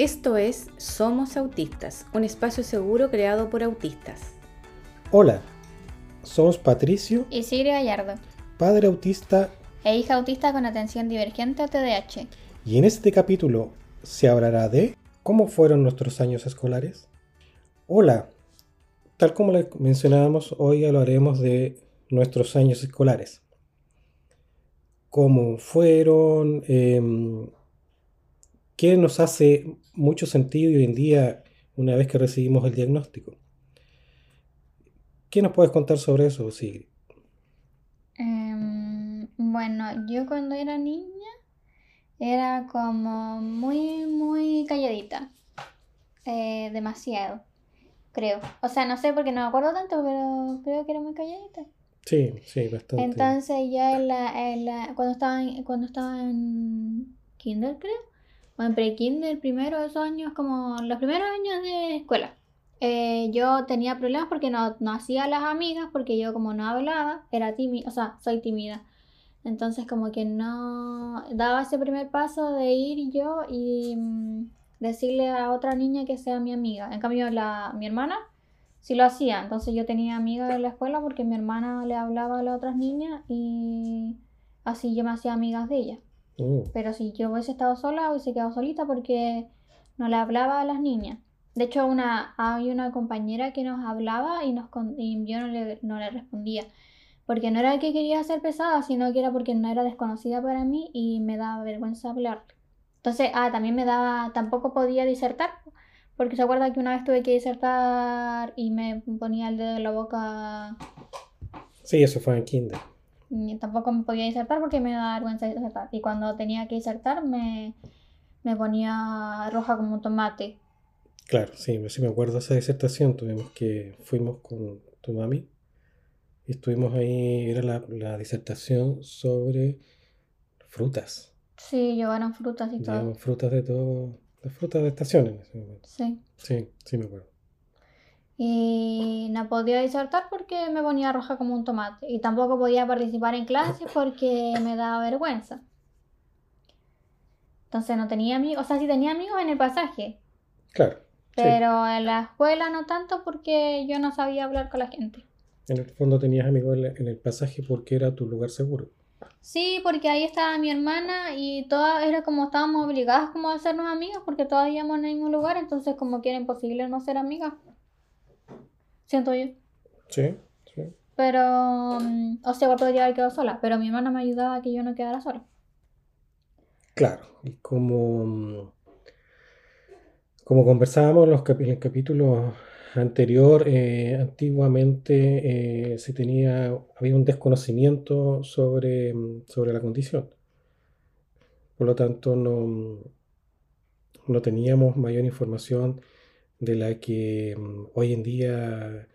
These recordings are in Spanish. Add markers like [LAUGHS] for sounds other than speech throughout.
Esto es Somos Autistas, un espacio seguro creado por autistas. Hola, somos Patricio y Siria Gallardo, padre autista e hija autista con atención divergente o TDAH. Y en este capítulo se hablará de cómo fueron nuestros años escolares. Hola, tal como le mencionábamos, hoy hablaremos de nuestros años escolares. Cómo fueron, em, qué nos hace mucho sentido hoy en día una vez que recibimos el diagnóstico. ¿Qué nos puedes contar sobre eso, Sigrid? Em, bueno, yo cuando era niña era como muy, muy calladita. Eh, demasiado, creo. O sea, no sé porque no me acuerdo tanto, pero creo que era muy calladita. Sí, sí, bastante. Entonces ya en la, cuando, estaba en, cuando estaba en kinder, creo, en pre-kinder, primero esos años, como los primeros años de escuela. Eh, yo tenía problemas porque no, no hacía las amigas, porque yo como no hablaba, era tímida, o sea, soy tímida. Entonces como que no daba ese primer paso de ir yo y mm, decirle a otra niña que sea mi amiga. En cambio, la, mi hermana sí lo hacía. Entonces yo tenía amigas en la escuela porque mi hermana le hablaba a las otras niñas y así yo me hacía amigas de ella. Oh. Pero si yo hubiese estado sola, hubiese quedado solita porque no le hablaba a las niñas. De hecho, una, hay una compañera que nos hablaba y, nos, y yo no le, no le respondía. Porque no era que quería ser pesada, sino que era porque no era desconocida para mí y me daba vergüenza hablar. Entonces, ah, también me daba, tampoco podía disertar, porque se acuerda que una vez tuve que disertar y me ponía el dedo en la boca. Sí, eso fue en kinder. Y tampoco me podía disertar porque me daba vergüenza disertar. Y cuando tenía que disertar me, me ponía roja como un tomate. Claro, sí, sí me acuerdo de esa disertación. Tuvimos que, fuimos con tu mami y estuvimos ahí, era la, la disertación sobre frutas. Sí, llevaron frutas y todo. Llevaron frutas de todo, las frutas de estaciones en ese momento. Sí. Sí, sí me acuerdo. Y no podía disertar porque me ponía roja como un tomate. Y tampoco podía participar en clases porque me daba vergüenza. Entonces no tenía amigos, o sea, sí tenía amigos en el pasaje. Claro. Pero en la escuela no tanto porque yo no sabía hablar con la gente. En el fondo tenías amigos en el pasaje porque era tu lugar seguro. Sí, porque ahí estaba mi hermana y todas era como estábamos obligadas como a hacernos amigas porque todas íbamos en el mismo lugar, entonces como que era imposible no ser amigas. Siento yo. Sí, sí. Pero, mm, o sea, igual podría haber quedado sola, pero mi hermana me ayudaba a que yo no quedara sola. Claro, y como como conversábamos en los capítulos anterior, eh, antiguamente eh, se tenía, había un desconocimiento sobre, sobre la condición. Por lo tanto, no, no teníamos mayor información de la que mm, hoy en día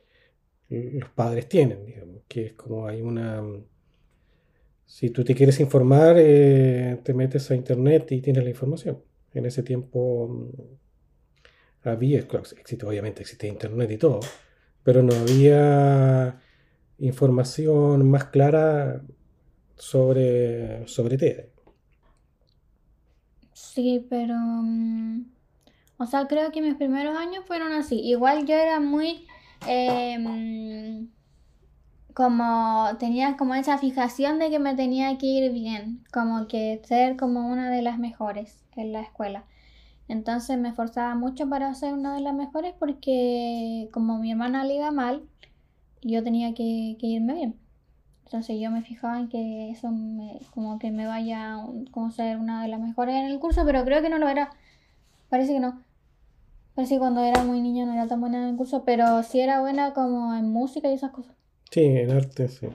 los padres tienen, digamos, que es como hay una... Si tú te quieres informar, eh, te metes a internet y tienes la información. En ese tiempo mm, había, claro, existe, obviamente existe internet y todo, pero no había información más clara sobre, sobre TED. Sí, pero... Mm, o sea, creo que mis primeros años fueron así. Igual yo era muy... Em, como tenía como esa fijación de que me tenía que ir bien, como que ser como una de las mejores en la escuela. Entonces me esforzaba mucho para ser una de las mejores porque como mi hermana le iba mal, yo tenía que, irme bien. Entonces yo me fijaba en que eso me, como que me vaya como ser una de las mejores en el curso, pero creo que no lo era. Parece que no. Parece que cuando era muy niña no era tan buena en el curso, pero sí era buena como en música y esas cosas. Sí, en arte, sí.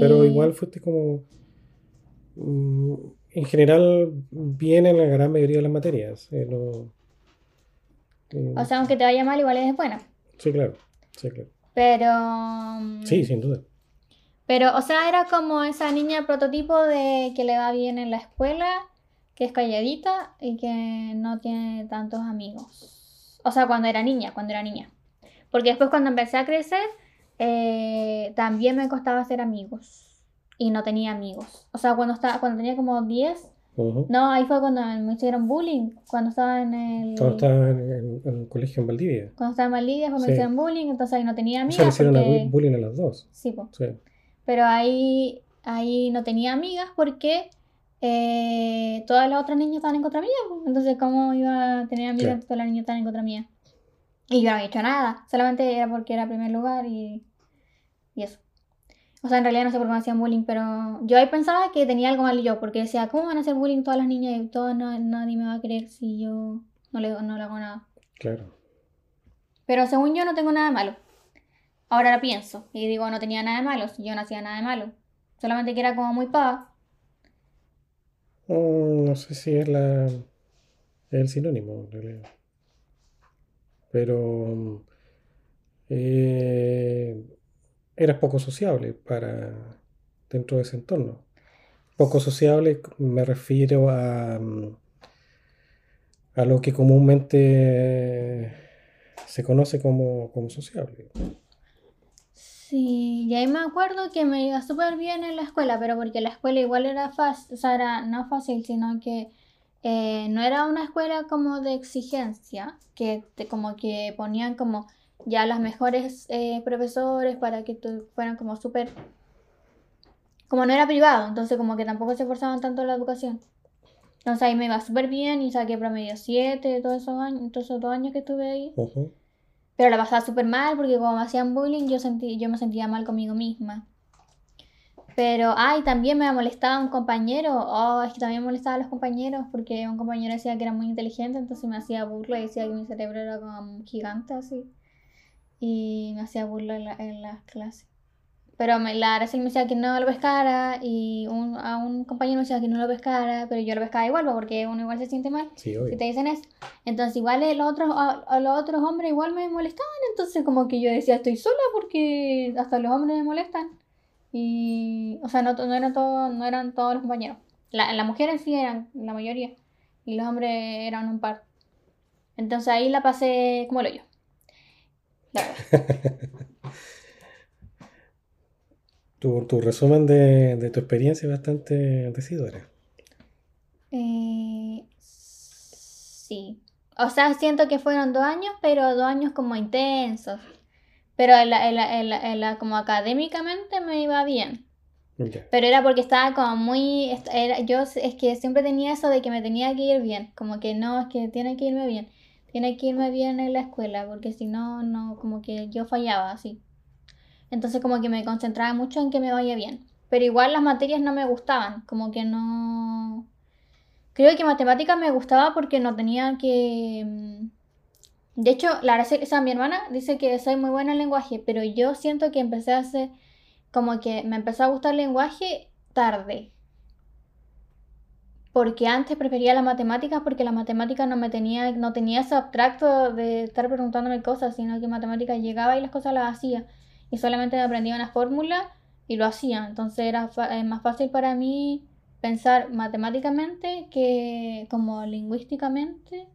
Pero igual fuiste como... Mm, en general bien en la gran mayoría de las materias. Eh, o sea, aunque te vaya mal, igual es buena. Sí, claro. Sí, claro. Pero... Mm, sí, sin duda. Pero, o sea, era como esa niña prototipo de que le va bien en la escuela, que es calladita y que no tiene tantos amigos. O sea, cuando era niña, cuando era niña. Porque después cuando empecé a crecer, eh, también me costaba hacer amigos y no tenía amigos. O sea, cuando, estaba, cuando tenía como 10, Ujú. No, ahí fue cuando me hicieron bullying, cuando estaba en el... Cuando estaba en, en- en un colegio en Valdivia. Cuando estaba en Valdivia, pues me hicieron bullying, entonces ahí no tenía O sea, amigas. hicieron porque- bullying a las dos. Sí, pues. Sí. Pero ahí, ahí no tenía amigas porque eh, todas las otras niñas estaban en contra mía. pues. Entonces, ¿cómo iba a tener amigas si todas las niñas estaban en contra mía? Y yo no había hecho nada. Solamente era porque era primer lugar y, y eso. O sea, en realidad no sé por qué me hacían bullying, pero yo ahí pensaba que tenía algo mal yo, porque decía, ¿cómo van a hacer bullying todas las niñas y todas no- nadie me va a creer si yo no le, no le hago nada? Claro. Pero según yo no tengo nada de malo. Ahora lo pienso y digo, no tenía nada de malo, si yo no hacía nada de malo. Solamente que era como muy pava. Mm, no sé si es la el sinónimo, en realidad. Pero eh, eras poco sociable para dentro de ese entorno. Poco sociable me refiero a, a lo que comúnmente se conoce como, como sociable. Sí, y ahí me acuerdo que me iba súper bien en la escuela, pero porque la escuela igual era fácil, o sea, era no fácil, sino que eh, no era una escuela como de exigencia, que te, como que ponían como ya las mejores eh, profesores para que tu- fueran como súper, como no era privado, entonces como que tampoco se esforzaban tanto en la educación. Entonces ahí me iba súper bien y saqué promedio 7 todos esos años, todos esos dos años que estuve ahí. Pero la pasaba súper mal porque como me hacían bullying yo, sentí, yo me sentía mal conmigo misma. Pero, ay, también me molestaba un compañero. Oh, es que también molestaba a los compañeros porque un compañero decía que era muy inteligente, entonces me hacía burla y decía que mi cerebro era como gigante así. Y me hacía burla en, la- en las clases. Pero me, la Araceli me decía que no lo pescara y un, a un compañero me decía que no lo pescara, pero yo lo pescaba igual pues, porque uno igual se siente mal Sí, si te dicen eso. Entonces igual el otro, a, a los otros hombres igual me molestaban, entonces como que yo decía estoy sola porque hasta los hombres me molestan. Y, o sea, no, no eran todos, no eran todos los compañeros. La, las mujeres sí eran la mayoría y los hombres eran un par. Entonces ahí la pasé como lo yo. La verdad. [LAUGHS] Tu, tu resumen de, de tu experiencia es bastante decidora. Eh, sí. O sea, siento que fueron dos años, pero dos años como intensos. Pero en la, en la- en la- en la- como académicamente me iba bien. Pero era porque estaba como muy... Era, yo es que siempre tenía eso de que me tenía que ir bien. Como que no, es que tiene que irme bien. Tiene que irme bien en la escuela, porque si no, no, como que yo fallaba así. Entonces como que me concentraba mucho en que me vaya bien. Pero igual las materias no me gustaban, como que no... Creo que matemáticas me gustaba porque no tenía que... mm, De hecho, la sea, mi hermana dice que soy muy buena en lenguaje, pero yo siento que empecé a hacer... Como que me empezó a gustar el lenguaje tarde. Porque antes prefería las matemáticas porque la matemática no me tenía, no tenía ese abstracto de estar preguntándome cosas, sino que matemáticas llegaba y las cosas las hacía. Y solamente me aprendía una fórmula y lo hacía. Entonces era eh, más fácil para mí pensar matemáticamente que como lingüísticamente,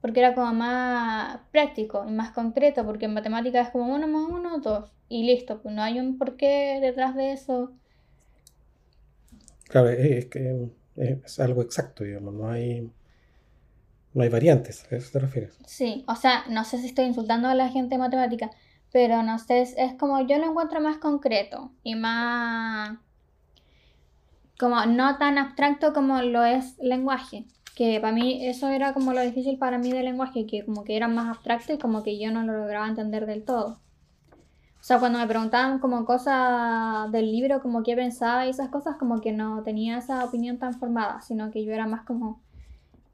porque era como más práctico y más concreto, porque en matemáticas es como uno más uno, dos, y listo, pues no hay un porqué detrás de eso. Claro, es, es que es algo exacto, digamos, no hay, no hay variantes, ¿a eso te refieres? Sí, o sea, no sé si estoy insultando a la gente matemática, pero no sé, es, es como yo lo encuentro más concreto y más como no tan abstracto como lo es lenguaje, que para mí eso era como lo difícil para mí del lenguaje, que como que era más abstracto y como que yo no lo lograba entender del todo. O sea, cuando me preguntaban como cosas del libro, como qué pensaba y esas cosas, como que no tenía esa opinión tan formada, sino que yo era más como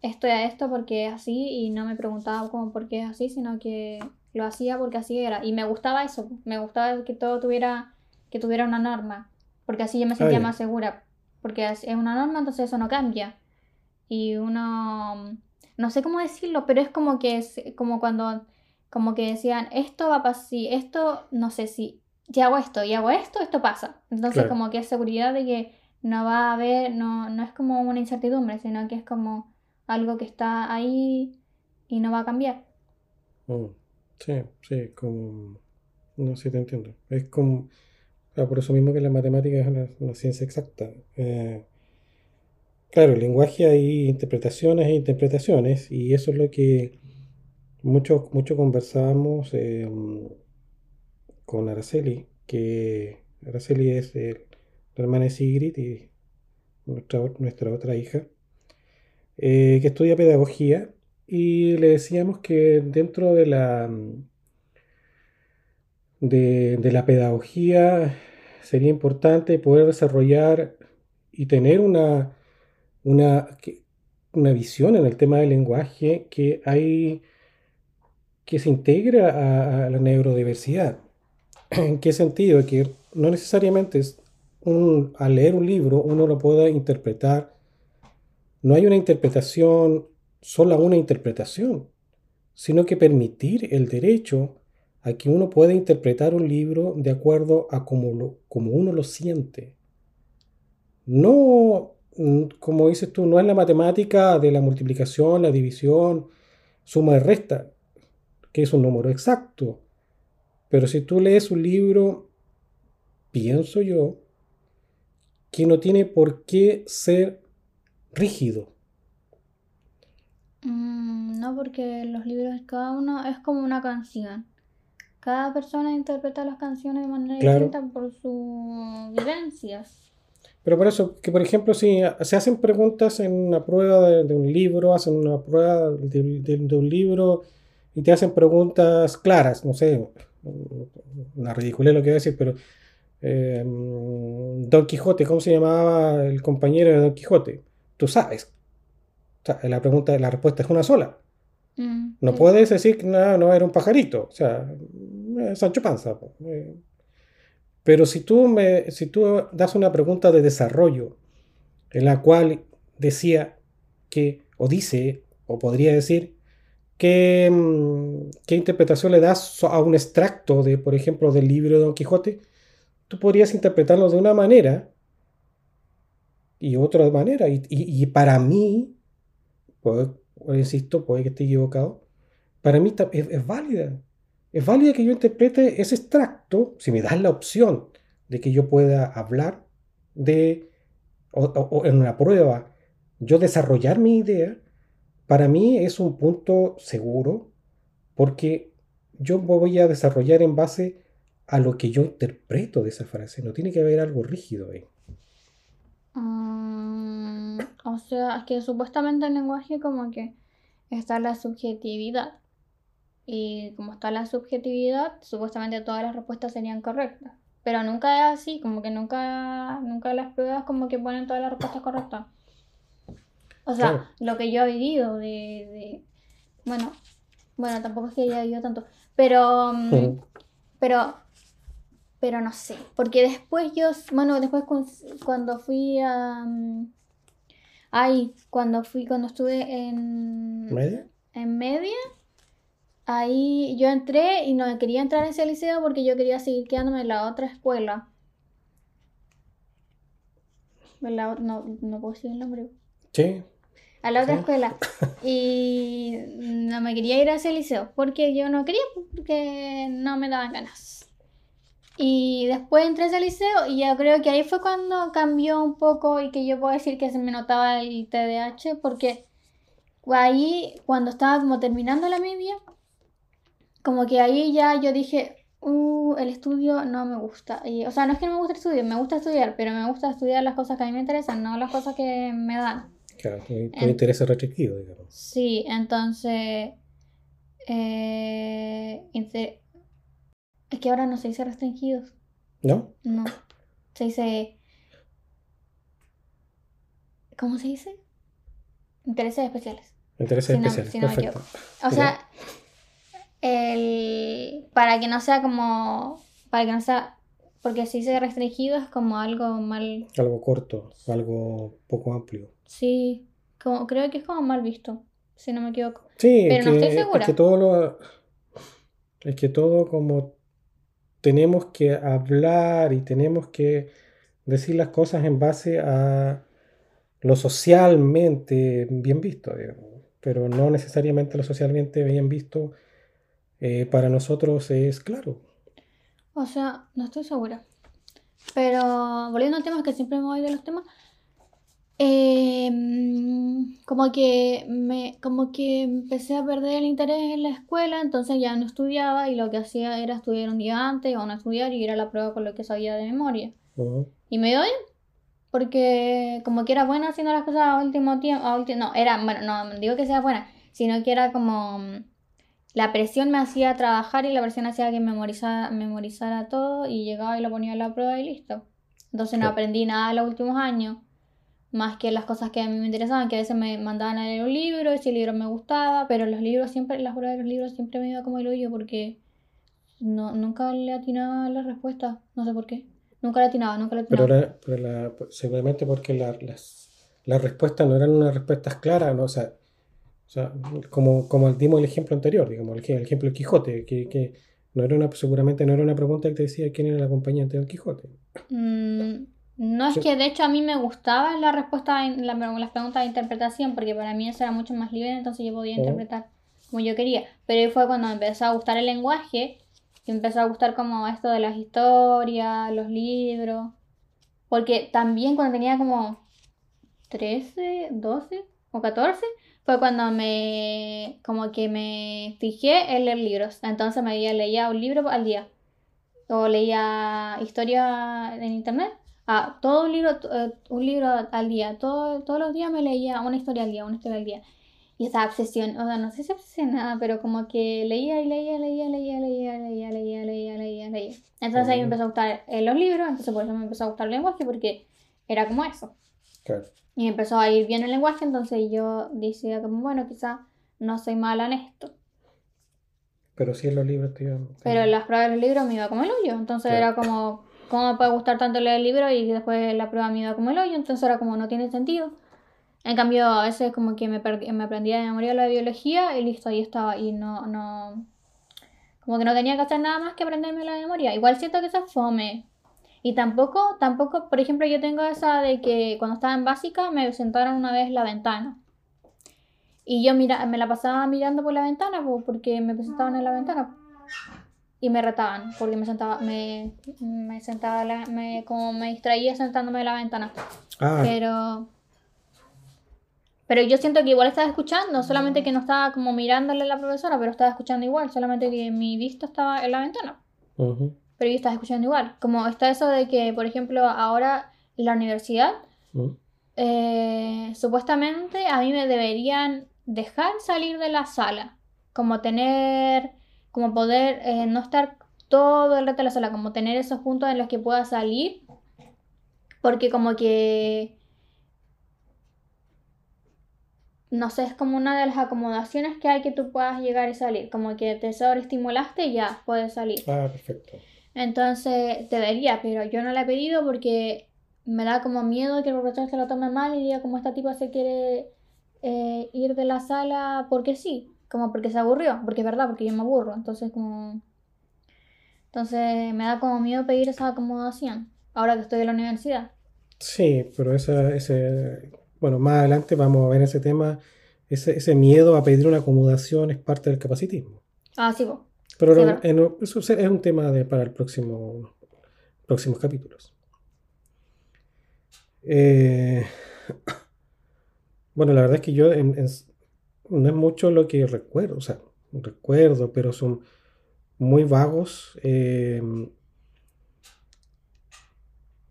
esto y esto porque es así y no me preguntaba como por qué es así, sino que lo hacía porque así era. Y me gustaba eso, me gustaba que todo tuviera, que tuviera una norma, porque así yo me sentía más segura, porque es es una norma, entonces eso no cambia. Y uno, no sé cómo decirlo, pero es como que es como cuando, como que decían, esto va a pasar, si esto, no sé si, ya hago esto y hago esto, esto pasa. Entonces Claro. como que es seguridad de que no va a haber, no, no es como una incertidumbre, sino que es como algo que está ahí y no va a cambiar. Mm. Sí, sí, como... No sé, te entiendo. Es como... ah, por eso mismo que la matemática es una, ciencia exacta. Eh, Claro, el lenguaje hay interpretaciones e interpretaciones, y eso es lo que mucho, mucho conversábamos eh, con Araceli, que Araceli es eh, la hermana de Sigrid y nuestra, nuestra otra hija, eh, que estudia pedagogía, y le decíamos que dentro de la, de, la pedagogía sería importante poder desarrollar y tener una, una, una visión en el tema del lenguaje que hay que se integra a, la neurodiversidad. [CLEARS THROAT] ¿En qué sentido? Que no necesariamente es al leer un libro uno lo pueda interpretar. No hay una interpretación, solo una interpretación, sino que permitir el derecho a que uno pueda interpretar un libro de acuerdo a como, como uno lo siente. No, mm, como dices tú, no es la matemática de la multiplicación, la división, suma y resta, que es un número exacto. Pero si tú lees un libro, pienso yo, que no tiene por qué ser rígido. Mm, no, porque los libros, cada uno es como una canción. Cada persona interpreta las canciones de manera distinta por sus vivencias. Pero por eso, que por ejemplo, si se hacen preguntas en una prueba de, un libro, hacen una prueba de, un libro y te hacen preguntas claras, no sé, una ridiculez lo que voy a decir, pero eh, Don Quijote, ¿cómo se llamaba el compañero de Don Quijote? Tú sabes. O sea, la pregunta, la respuesta es una sola. Mm, no puedes decir que no, no era un pajarito, o sea, eh, Sancho Panza. Eh. Pero si tú, me, si tú das una pregunta de desarrollo en la cual decía que, o dice, o podría decir, ¿qué, mm, qué interpretación le das a un extracto de, por ejemplo, del libro de Don Quijote? Tú podrías interpretarlo de una manera y otra manera. Y, y, para mí, insisto, puede que esté equivocado, para mí es, válida. Es válida que yo interprete ese extracto, si me das la opción de que yo pueda hablar de, o, en una prueba, yo desarrollar mi idea, para mí es un punto seguro porque yo voy a desarrollar en base a lo que yo interpreto de esa frase. No tiene que haber algo rígido ahí. Mm, o sea, es que supuestamente el lenguaje como que está la subjetividad. Y como está la subjetividad, supuestamente todas las respuestas serían correctas. Pero nunca es así, como que nunca, nunca las pruebas como que ponen todas las respuestas correctas. O sea, lo que yo he vivido de, bueno, bueno, tampoco es que haya vivido tanto, pero, mm, pero, pero no sé, porque después yo, bueno, después cuando fui a, mm, Ahí, cuando fui, cuando estuve en... ¿Media? En media. Ahí yo entré y no quería entrar en ese liceo porque yo quería seguir quedándome en la otra escuela. no, no puedo decir el nombre. Sí. A la otra escuela. [LAUGHS] Y no me quería ir a ese liceo porque yo no quería, porque no me daban ganas. Y después entré a ese liceo y ya creo que ahí fue cuando cambió un poco y que yo puedo decir que se me notaba el TDAH porque ahí cuando estaba como terminando la media, como que ahí ya yo dije, uh, el estudio no me gusta. Y, o sea, no es que no me guste el estudio, me gusta estudiar, pero me gusta estudiar las cosas que a mí me interesan, no las cosas que me dan. Claro, tu, interés es restrictivo, digamos. Sí, entonces... Eh, es que ahora no se dice restringidos. ¿No? No. Se dice. ¿Cómo se dice? Intereses especiales. Intereses especiales. Perfecto. o sea, el, para que no sea como. Para que no sea. Porque si dice restringido es como algo mal. Algo corto, algo poco amplio. Sí, como, creo que es como mal visto, si no me equivoco. Sí, pero no estoy segura. Es que todo lo. Es que todo como tenemos que hablar y tenemos que decir las cosas en base a lo socialmente bien visto, pero no necesariamente lo socialmente bien visto eh, para nosotros es claro. O sea, no estoy segura. Pero volviendo al tema, que siempre me voy de los temas, Em, como que me, como que empecé a perder el interés en la escuela, entonces ya no estudiaba y lo que hacía era estudiar un día antes o no estudiar y ir a la prueba con lo que sabía de memoria. Y me dio bien, porque como que era buena haciendo las cosas a último tiempo, a ulti- no, era, bueno, no digo que sea buena, sino que era como mm, la presión me hacía trabajar y la presión hacía que memorizara, memorizara todo y llegaba y lo ponía a la prueba y listo. Entonces no aprendí nada en los últimos años, más que las cosas que a mí me interesaban, que a veces me mandaban a leer un libro y si el libro me gustaba, pero los libros siempre, las pruebas de los libros siempre me iba como el hoyo porque no, nunca le atinaba la respuesta, no sé por qué. Nunca le atinaba, nunca le Pero, atinaba. la- pero la- seguramente porque la- las, las respuestas no eran unas respuestas claras, ¿no? O sea, o sea, como, como dimos el ejemplo anterior, digamos, el, el ejemplo del Quijote, que, que no era una, seguramente no era una pregunta que te decía quién era el acompañante del Quijote. Mm, no es que de hecho a mí me gustaba la respuesta, en- la, las preguntas de interpretación, porque para mí eso era mucho más libre, entonces yo podía interpretar como yo quería. Pero ahí fue cuando me empezó a gustar el lenguaje, que empezó a gustar como esto de las historias, los libros. Porque también cuando tenía como 13, 12 o 14, fue cuando me, como que me fijé en leer libros. Entonces me leía, leía un libro al día. O leía historia en internet. Ah, todo un libro, eh, un libro al día. Todo, todos los días me leía una historia al día, una historia al día. Y esa obsesión, o sea, no sé si obsesionada, pero como que leía y leía, leía, leía, leía, leía, leía, leía, leía, leía. Entonces ahí me empezó a gustar eh, los libros, entonces por eso me empezó a gustar el lenguaje, porque era como eso. Claro. Y me empezó a ir bien el lenguaje, entonces yo decía como, bueno, quizá no soy mala en esto. Pero sí en los libros te te Pero en las pruebas de los libros me iba como el hoyo. Entonces Claro. era como, ¿cómo me puede gustar tanto leer el libro y después la prueba me iba como el hoyo? Entonces era como, no tiene sentido. En cambio, a veces como que me, me aprendía de memoria lo de biología y listo, ahí estaba. Y no, no, como que no tenía que hacer nada más que aprenderme la memoria. Igual siento que es fome. Y tampoco, tampoco, por ejemplo, yo tengo esa de que cuando estaba en básica me sentaron una vez la ventana. Y yo mira, me la pasaba mirando por la ventana po, porque me sentaban en la ventana y me retaban porque me sentaba me, me sentaba la- me, como me distraía sentándome en la ventana. Ah, pero pero yo siento que igual estaba escuchando solamente que no estaba como mirándole a la profesora pero estaba escuchando igual solamente que mi vista estaba en la ventana. Ujú, pero yo estaba escuchando igual. Como está eso de que por ejemplo ahora en la universidad ujú. eh, supuestamente a mí me deberían dejar salir de la sala, como tener, como poder eh, no estar todo el rato en la sala, como tener esos puntos en los que pueda salir, porque como que, no sé, es como una de las acomodaciones que hay que tú puedas llegar y salir, como que te sobreestimulaste y ya puedes salir. Ah, perfecto. Entonces debería, pero yo no la he pedido porque me da como miedo que el profesor se lo tome mal y diga como esta tipa se quiere eh, ir de la sala porque sí, como porque se aburrió, porque es verdad, porque yo me aburro, entonces como... Entonces me da como miedo pedir esa acomodación, ahora que estoy en la universidad. Sí, pero esa, ese, bueno, más adelante vamos a ver ese tema. Ese, ese miedo a pedir una acomodación es parte del capacitismo. Ah, sí, po. Pero Sí, en- eso es un tema de, para el próximo, próximos capítulos. Eh, [COUGHS] bueno, la verdad es que yo en- en- no es mucho lo que recuerdo, o sea, recuerdo, pero son muy vagos. eh,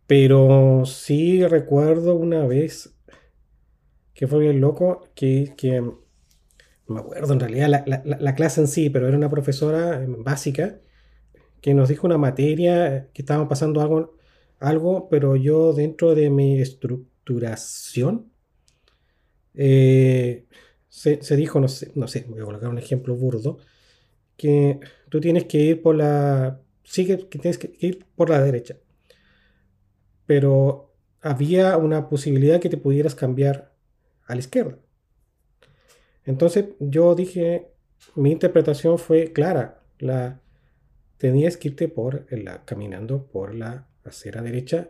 pero sí recuerdo una vez que fue bien loco, que, que me acuerdo en realidad la, la- la- la clase en sí, pero era una profesora eh, básica que nos dijo una materia que estábamos pasando algo, algo, pero yo dentro de mi estructuración eh, se, se dijo, no sé, no sé, voy a colocar un ejemplo burdo, que tú tienes que ir por la, sí que, que tienes que ir por la derecha, pero había una posibilidad que te pudieras cambiar a la izquierda. Entonces yo dije, mi interpretación fue clara, la tenías que irte por la, caminando por la acera derecha,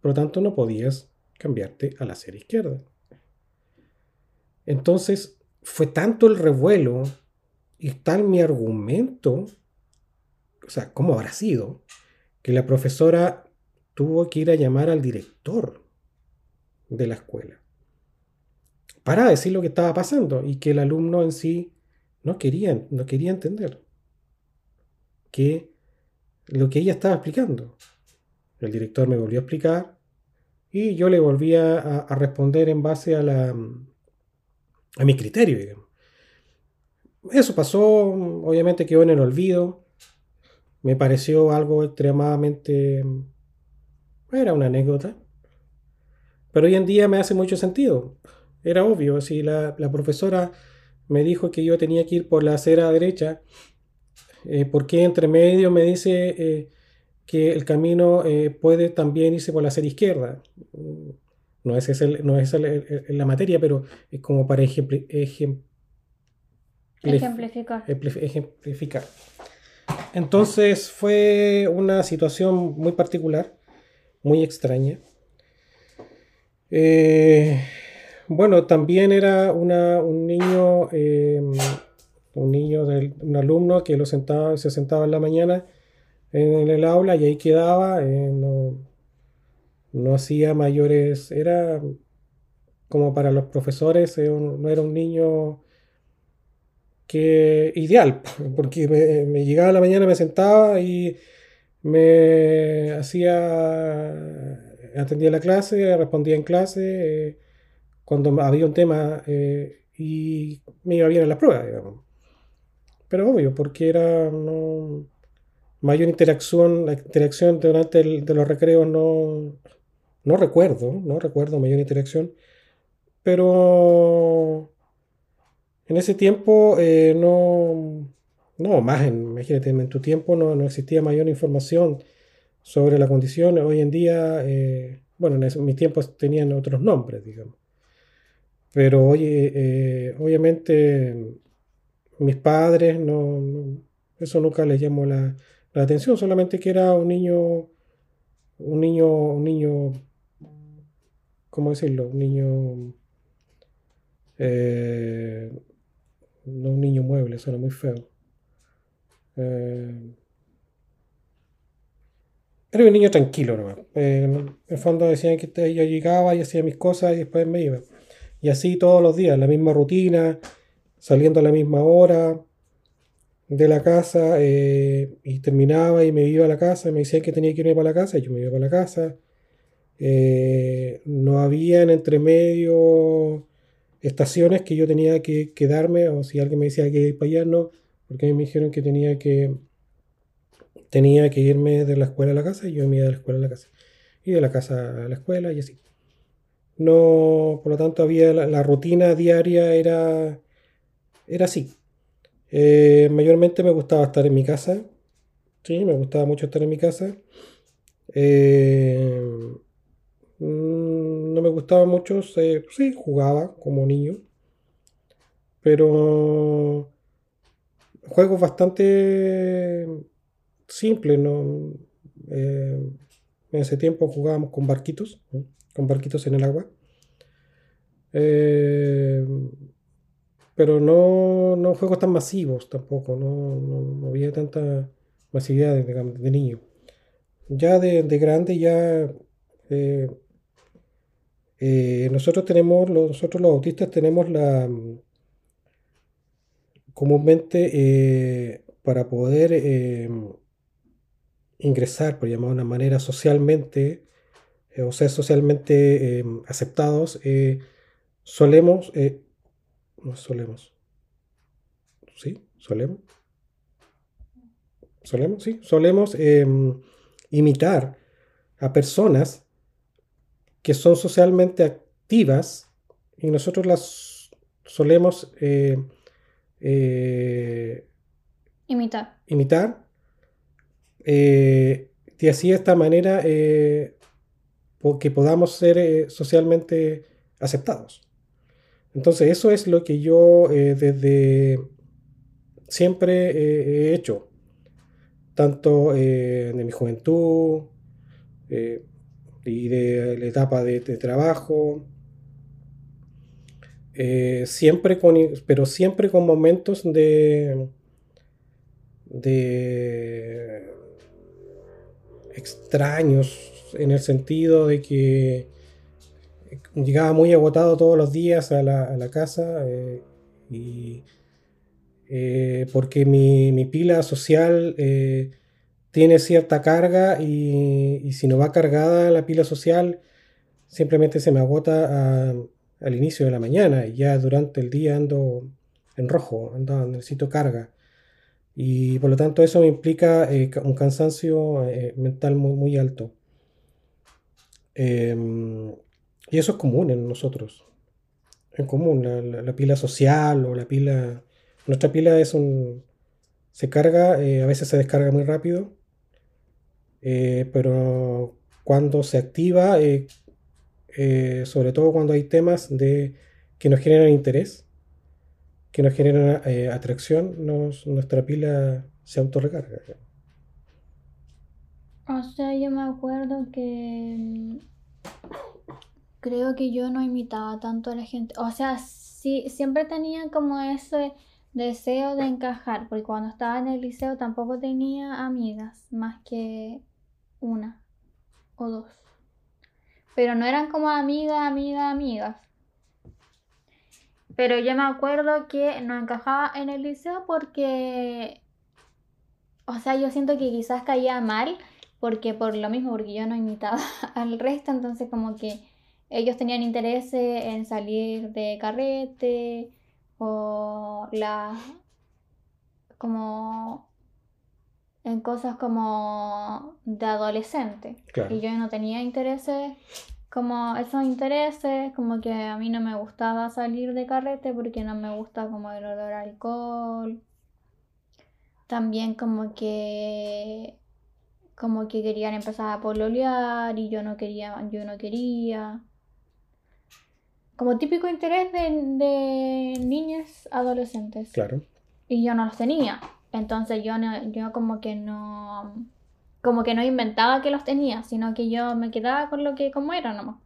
por lo tanto no podías cambiarte a la acera izquierda. Entonces fue tanto el revuelo y tal mi argumento, o sea, ¿cómo habrá sido? Que la profesora tuvo que ir a llamar al director de la escuela para decir lo que estaba pasando y que el alumno en sí no quería, no quería entender que lo que ella estaba explicando. El director me volvió a explicar y yo le volví a, responder en base a, la, a mi criterio. Eso pasó, obviamente quedó en el olvido. Me pareció algo extremadamente... Era una anécdota. Pero hoy en día me hace mucho sentido. Era obvio, si la, profesora me dijo que yo tenía que ir por la acera derecha, eh, ¿por qué entre medio me dice eh, que el camino eh, puede también irse por la acera izquierda? No es, esa no es la materia, pero es como para ejemplificar. ejemplificar. Entonces fue una situación muy particular, muy extraña. Eh, bueno, también era un niño, em, un niño, un alumno que lo sentaba, se sentaba en la mañana en el aula y ahí quedaba, eh, no, hacía mayores, era como para los profesores, eh, no era un niño que ideal, [LAUGHS] porque me, llegaba la mañana, me sentaba y me hacía, atendía la clase, respondía en clase. Eh, cuando había un tema eh, y me iba bien en las pruebas. Pero obvio, porque era mayor interacción, la interacción durante de los recreos no, no recuerdo, no recuerdo mayor interacción, pero en ese tiempo eh, no, no, más en, imagínate, en tu tiempo no, no, existía mayor información sobre la condición. Hoy en día, eh, bueno, en mis tiempos tenían otros nombres, digamos. Pero oye, eh, obviamente mis padres no, eso nunca les llamó la, atención, solamente que era un niño, un niño, un niño, ¿cómo decirlo? Un niño, eh, no un niño mueble, suena muy feo. Eh, era un niño tranquilo nomás. en el fondo decían que yo llegaba y hacía mis cosas y después me iba. Y así todos los días, la misma rutina, saliendo a la misma hora de la casa eh, y terminaba y me iba a la casa, me decían que tenía que irme para la casa y yo me iba para la casa. Eh, no había en entre medio estaciones que yo tenía que quedarme o si alguien me decía que ir para allá, no, porque me dijeron que tenía que tenía que irme de la escuela a la casa y yo me iba de la escuela a la casa y de la casa a la escuela y así. No, por lo tanto, había la, rutina diaria era, era así. Eh, mayormente me gustaba estar en mi casa. Sí, me gustaba mucho estar en mi casa. Eh, no me gustaba mucho, sí, jugaba como niño. Pero juegos bastante simples, ¿no? Eh, en ese tiempo jugábamos con barquitos con barquitos en el agua. Eh, pero no, no, juegos tan masivos tampoco, no, había tanta masividad de, niño. Ya de, grande, ya eh, eh, nosotros tenemos, nosotros los autistas tenemos la comúnmente para poder ingresar, por llamar de una manera, socialmente eh, o ser socialmente aceptados, eh, solemos, eh, no solemos, ¿sí? Solemos. Solemos, sí, solemos em, imitar a personas que son socialmente activas y nosotros las solemos imitar. Imitar. y así de esta manera que podamos ser eh, socialmente aceptados. Entonces eso es lo que yo eh, desde siempre he hecho, tanto eh, de mi juventud y de la etapa de, trabajo, siempre con, pero siempre con momentos de, de extraños en el sentido de que llegaba muy agotado todos los días a la, a la casa eh, y eh, porque mi, mi, pila social eh, tiene cierta carga y, si no va cargada la pila social simplemente se me agota a, al inicio de la mañana y ya durante el día ando en rojo, ando, necesito carga. Y por lo tanto eso implica eh, un cansancio eh, mental muy, alto. Eh, y eso es común en nosotros. Es común, la, pila social o la pila... Nuestra pila es un... Se carga, eh, a veces se descarga muy rápido, eh, pero cuando se activa, eh, sobre todo cuando hay temas de, que nos generan interés, que nos generan atracción, nuestra pila se autorrecarga. O sea, yo me acuerdo que creo que yo no imitaba tanto a la gente. O sea, sí, siempre tenía como ese deseo de encajar, porque cuando estaba en el liceo tampoco tenía amigas, más que una o dos. Pero no eran como amigas, amigas, amigas. Pero yo me acuerdo que no encajaba en el liceo porque, o sea, yo siento que quizás caía mal, porque por lo mismo, porque yo no imitaba [LAUGHS] al resto, entonces como que ellos tenían interés en salir de carrete o la como en cosas como de adolescente Claro. y yo no tenía intereses como esos intereses como que a mí no me gustaba salir de carrete porque no me gusta como el olor a alcohol también como que como que querían empezar a pololear y yo no quería yo no quería como típico interés de, de niñas adolescentes. Claro. Y yo no los tenía. Entonces yo no, yo como que no como que no inventaba que los tenía, sino que yo me quedaba con lo que como era nomás.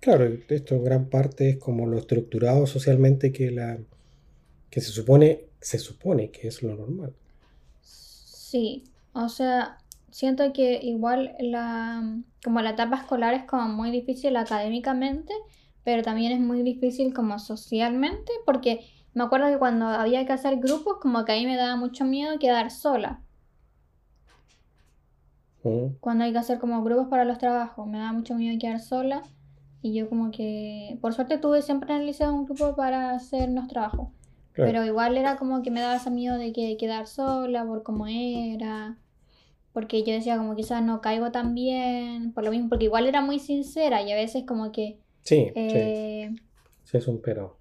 Claro, esto en gran parte es como lo estructurado socialmente que la que se supone se supone que es lo normal. Sí, o sea, siento que igual la como la etapa escolar es como muy difícil académicamente, pero también es muy difícil como socialmente, porque me acuerdo que cuando había que hacer grupos, como que ahí me daba mucho miedo quedar sola. Cuando hay que hacer como grupos para los trabajos, me daba mucho miedo quedar sola. Y yo como que, por suerte tuve siempre en el liceo un grupo para hacer los trabajos. Claro. Pero igual era como que me daba ese miedo de que quedar sola por cómo era. Porque yo decía como quizás no caigo tan bien, por lo mismo, porque igual era muy sincera y a veces como que Sí, sí, eh, sí es un pero.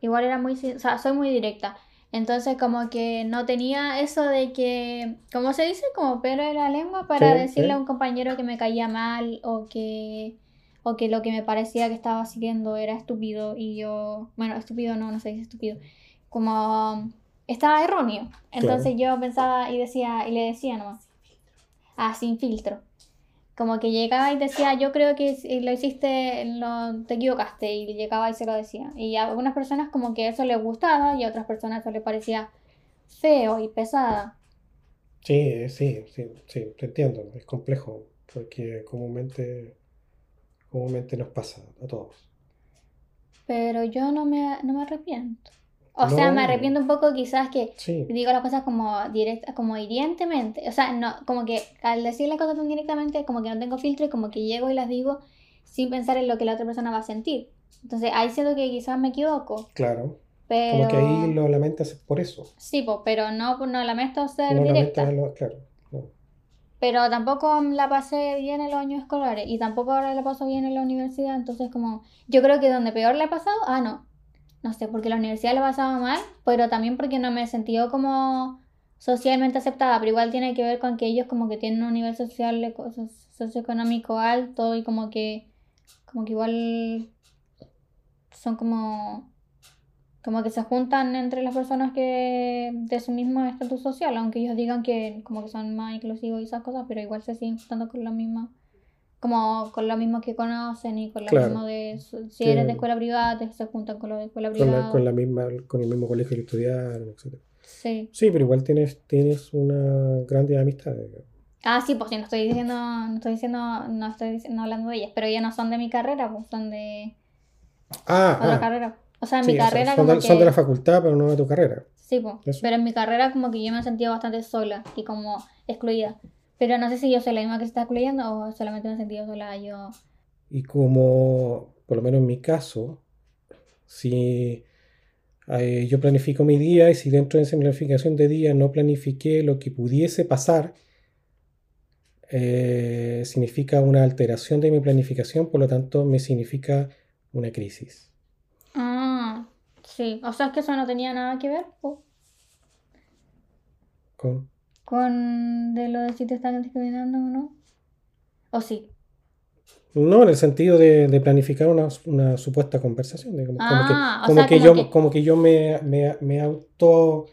Igual era muy, o sea, soy muy directa. Entonces como que no tenía eso de que, ¿cómo se dice? Como pero de la lengua para Sí, decirle sí. a un compañero que me caía mal o que, o que lo que me parecía que estaba haciendo era estúpido y yo, bueno, estúpido no, no se dice estúpido, como estaba erróneo. Entonces yo pensaba y decía, y le decía nomás, ah, sin filtro. Como que llegaba y decía, yo creo que lo hiciste, lo, te equivocaste, y llegaba y se lo decía. Y a algunas personas como que eso les gustaba y a otras personas eso les parecía feo y pesada. Sí, sí, sí, sí, te entiendo. Es complejo porque comúnmente, comúnmente nos pasa a todos. Pero yo no me, no me arrepiento. O sea, me No. arrepiento un poco quizás que Sí, digo las cosas como directa, como hirientemente. O sea, no, como que al decir las cosas tan directamente, como que no tengo filtro y como que llego y las digo sin pensar en lo que la otra persona va a sentir. Entonces ahí siento que quizás me equivoco. claro. Pero. Como que ahí lo lamentas por eso. Sí, po, pero no, no lamento ser No directa. lo- claro. no. Pero tampoco la pasé bien en los años escolares y tampoco ahora la paso bien en la universidad. Entonces, como, yo creo que donde peor le ha pasado, ah, no. No sé, porque la universidad le pasaba mal, pero también porque no me he sentido como socialmente aceptada. Pero igual tiene que ver con que ellos como que tienen un nivel social, eco- so- socioeconómico alto y como que, como que igual son como, como que se juntan entre las personas que de su mismo estatus social, aunque ellos digan que como que son más inclusivos y esas cosas, pero igual se siguen juntando con lo mismo, como con lo mismo que conocen y con lo Claro. mismo de, si eres de escuela privada, te- se juntan con los de escuela Con la, privada. con la misma, con el mismo colegio que estudiaron, etc. Sí, Sí, pero igual tienes, tienes una grande amistad. Ah, sí, pues sí, no estoy diciendo, no estoy diciendo, no estoy no hablando de ellas, pero ellas no son de mi carrera, pues son de Ah, otra ah, carrera. O sea, en sí, mi o sea, carrera son, como de, que... son de la facultad, pero no de tu carrera. Sí, pues, pero en mi carrera como que yo me he sentido bastante sola y como excluida. Pero no sé si yo soy la misma que se está excluyendo o solamente me he sentido sola yo. Y como, por lo menos en mi caso, si eh, yo planifico mi día y si dentro de esa planificación de día no planifiqué lo que pudiese pasar, eh, significa una alteración de mi planificación, por lo tanto me significa una crisis. Ah, sí. O sea, es que eso no tenía nada que ver po, Con, con de lo de si te están discriminando o no. O sí. no, en el sentido de, de planificar una, una supuesta conversación. de como, Ah, que, como sea, que como yo, que- como que yo me, me, me auto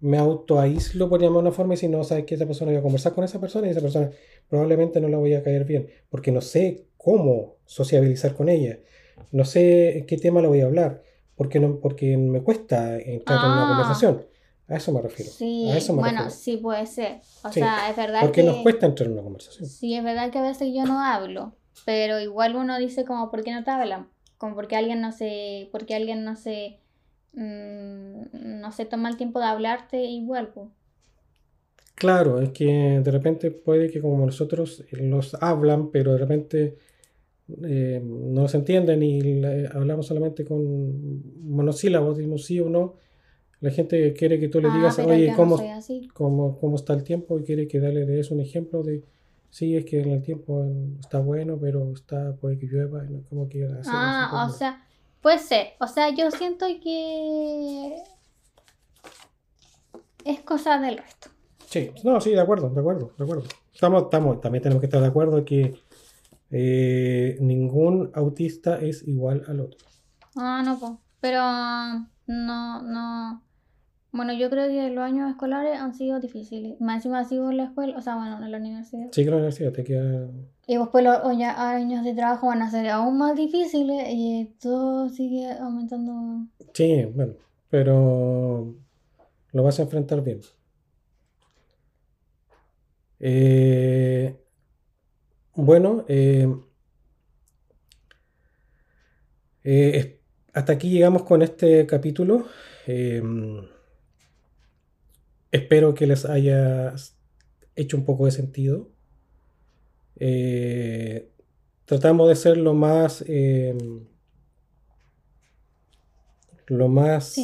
me auto aíslo por llamar de una forma y si no sabes que esa persona voy a conversar con esa persona y esa persona probablemente no la voy a caer bien porque no sé cómo sociabilizar con ella no sé qué tema le voy a hablar porque no porque me cuesta entrar en una Ah. conversación a eso me refiero Sí, a eso me bueno, refiero sí puede ser. O Sí, sea, es verdad porque que... nos cuesta entrar en una conversación Sí, es verdad que a veces yo no hablo, pero igual uno dice como, ¿por qué no te hablan? Como porque alguien no se, porque alguien no se, mm, no se toma el tiempo de hablarte igual, pues. Claro, es que de repente puede que como nosotros los hablan, pero de repente eh, no se entienden y le- hablamos solamente con monosílabos, decimos sí o no. La gente quiere que tú le Ah, digas, oye, no ¿cómo, cómo, cómo está el tiempo? Y quiere que dale, le des un ejemplo de, sí, es que el tiempo está bueno, pero está, puede que llueva, y no- como que hacer Ah, o sea, puede ser. O sea, yo siento que es cosa del resto. Sí, no, sí, de acuerdo, de acuerdo, de acuerdo. Estamos, estamos, también tenemos que estar de acuerdo que eh, ningún autista es igual al otro. Ah, no, pues. Pero no, no. Bueno, yo creo que los años escolares han sido difíciles. Más encima sigo en la escuela, o sea, bueno, en la universidad. Sí, que la universidad te queda. Y después los ya años de trabajo van a ser aún más difíciles y todo sigue aumentando. Sí, bueno, pero lo vas a enfrentar bien. Eh, bueno, eh, eh, hasta aquí llegamos con este capítulo. Espero que les haya hecho un poco de sentido. Eh, tratamos de ser lo más, eh, lo más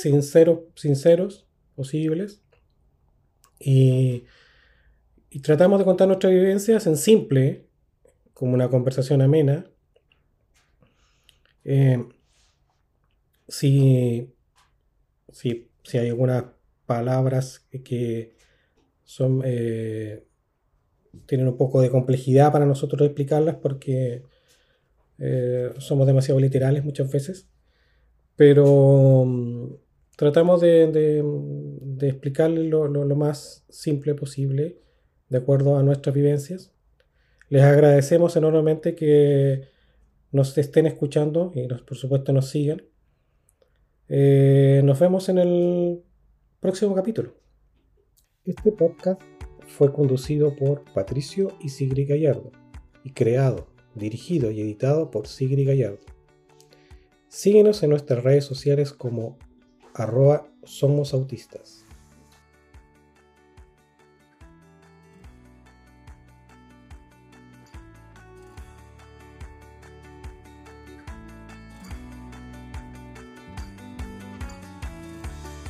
sincero- sinceros posibles. Y, y tratamos de contar nuestras vivencias en simple, como una conversación amena. Eh, si, si, si hay algunas palabras que- son, eh, tienen un poco de complejidad para nosotros explicarlas porque eh, somos demasiado literales muchas veces, pero mm, tratamos de, de, de explicarle lo, lo- lo más simple posible de acuerdo a nuestras vivencias. Les agradecemos enormemente que nos estén escuchando y por supuesto nos sigan. Eh, nos vemos en el próximo capítulo. Este podcast fue conducido por Patricio y Sigrid Gallardo y creado, dirigido y editado por Sigrid Gallardo. Síguenos en nuestras redes sociales como arroba somos autistas.